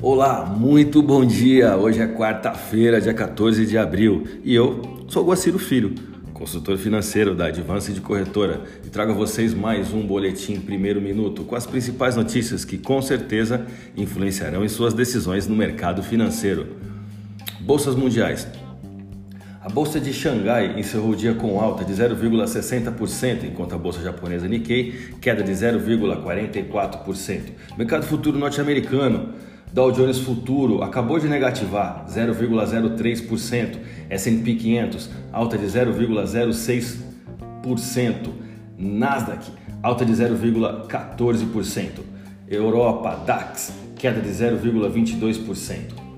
Olá, muito bom dia! Hoje é quarta-feira, dia 14 de abril e eu sou Guaciro Filho, consultor financeiro da Advance de Corretora e trago a vocês mais um boletim primeiro minuto com as principais notícias que com certeza influenciarão em suas decisões no mercado financeiro. Bolsas mundiais. A bolsa de Xangai encerrou o dia com alta de 0,60%, enquanto a bolsa japonesa Nikkei queda de 0,44%. Mercado futuro norte-americano Dow Jones Futuro acabou de negativar 0,03%, S&P 500 alta de 0,06%, Nasdaq alta de 0,14%, Europa DAX queda de 0,22%.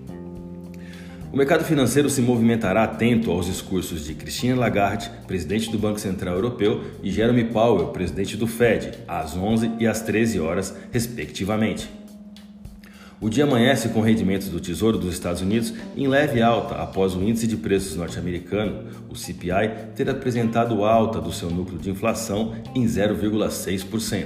O mercado financeiro se movimentará atento aos discursos de Christine Lagarde, presidente do Banco Central Europeu, e Jeremy Powell, presidente do Fed, às 11 e às 13 horas, respectivamente. O dia amanhece com rendimentos do Tesouro dos Estados Unidos em leve alta após o índice de preços norte-americano, o CPI, ter apresentado alta do seu núcleo de inflação em 0,6%.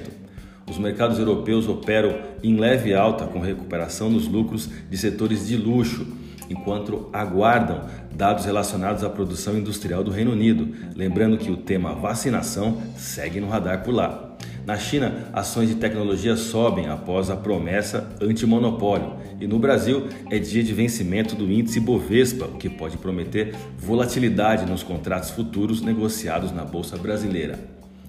Os mercados europeus operam em leve alta com recuperação nos lucros de setores de luxo, enquanto aguardam dados relacionados à produção industrial do Reino Unido, lembrando que o tema vacinação segue no radar por lá. Na China, ações de tecnologia sobem após a promessa antimonopólio. E no Brasil, é dia de vencimento do índice Bovespa, o que pode prometer volatilidade nos contratos futuros negociados na Bolsa Brasileira.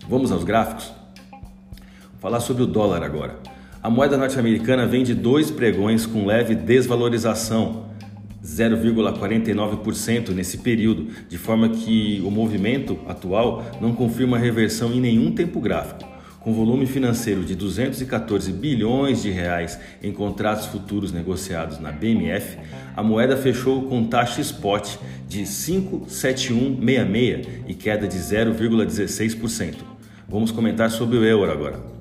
Vamos aos gráficos? Vou falar sobre o dólar agora. A moeda norte-americana vem de dois pregões com leve desvalorização, 0,49% nesse período, de forma que o movimento atual não confirma reversão em nenhum tempo gráfico com volume financeiro de 214 bilhões de reais em contratos futuros negociados na BMF, a moeda fechou com taxa spot de 57166 e queda de 0,16%. Vamos comentar sobre o euro agora.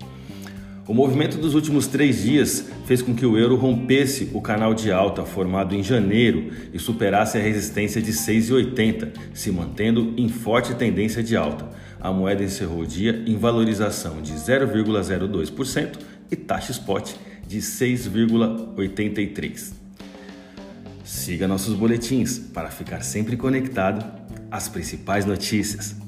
O movimento dos últimos três dias fez com que o euro rompesse o canal de alta formado em janeiro e superasse a resistência de 6,80, se mantendo em forte tendência de alta. A moeda encerrou o dia em valorização de 0,02% e taxa spot de 6,83. Siga nossos boletins para ficar sempre conectado às principais notícias.